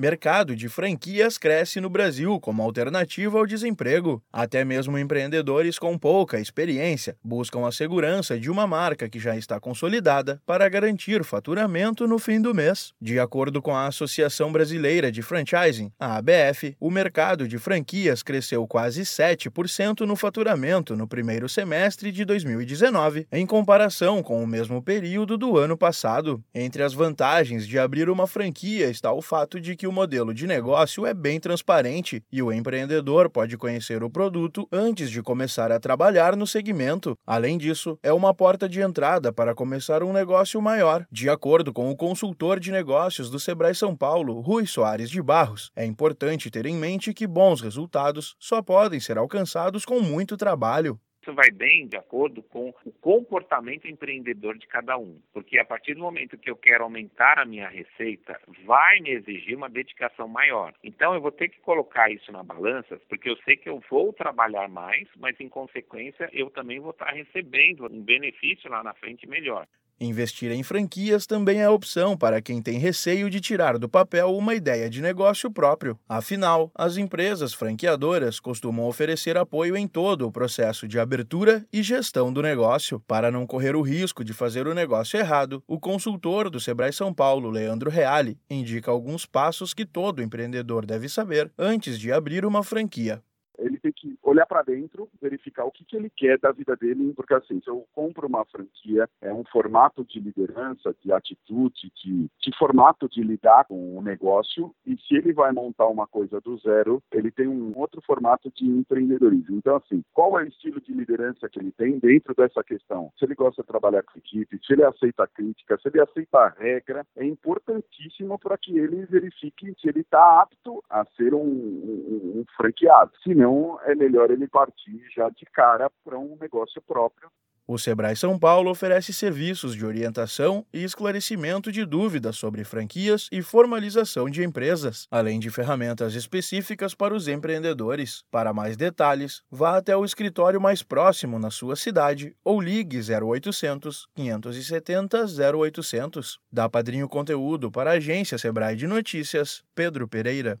Mercado de franquias cresce no Brasil como alternativa ao desemprego. Até mesmo empreendedores com pouca experiência buscam a segurança de uma marca que já está consolidada para garantir faturamento no fim do mês. De acordo com a Associação Brasileira de Franchising, a ABF, o mercado de franquias cresceu quase 7% no faturamento no primeiro semestre de 2019, em comparação com o mesmo período do ano passado. Entre as vantagens de abrir uma franquia está o fato de que o modelo de negócio é bem transparente e o empreendedor pode conhecer o produto antes de começar a trabalhar no segmento. Além disso, é uma porta de entrada para começar um negócio maior. De acordo com o consultor de negócios do Sebrae São Paulo, Rui Soares de Barros, é importante ter em mente que bons resultados só podem ser alcançados com muito trabalho isso vai bem de acordo com o comportamento empreendedor de cada um. Porque a partir do momento que eu quero aumentar a minha receita, vai me exigir uma dedicação maior. Então eu vou ter que colocar isso na balança, porque eu sei que eu vou trabalhar mais, mas em consequência eu também vou estar recebendo um benefício lá na frente melhor. Investir em franquias também é opção para quem tem receio de tirar do papel uma ideia de negócio próprio. Afinal, as empresas franqueadoras costumam oferecer apoio em todo o processo de abertura e gestão do negócio. Para não correr o risco de fazer o negócio errado, o consultor do Sebrae São Paulo, Leandro Reale, indica alguns passos que todo empreendedor deve saber antes de abrir uma franquia ele tem que olhar para dentro, verificar o que, que ele quer da vida dele, porque assim, se eu compro uma franquia, é um formato de liderança, de atitude, de, de formato de lidar com o negócio, e se ele vai montar uma coisa do zero, ele tem um outro formato de empreendedorismo. Então, assim, qual é o estilo de liderança que ele tem dentro dessa questão? Se ele gosta de trabalhar com equipe, se ele aceita a crítica, se ele aceita a regra, é importantíssimo para que ele verifique se ele está apto a ser um, um, um franqueado. Se não, é melhor ele partir já de cara para um negócio próprio. O Sebrae São Paulo oferece serviços de orientação e esclarecimento de dúvidas sobre franquias e formalização de empresas, além de ferramentas específicas para os empreendedores. Para mais detalhes, vá até o escritório mais próximo na sua cidade ou ligue 0800 570 0800. Dá padrinho conteúdo para a agência Sebrae de Notícias, Pedro Pereira.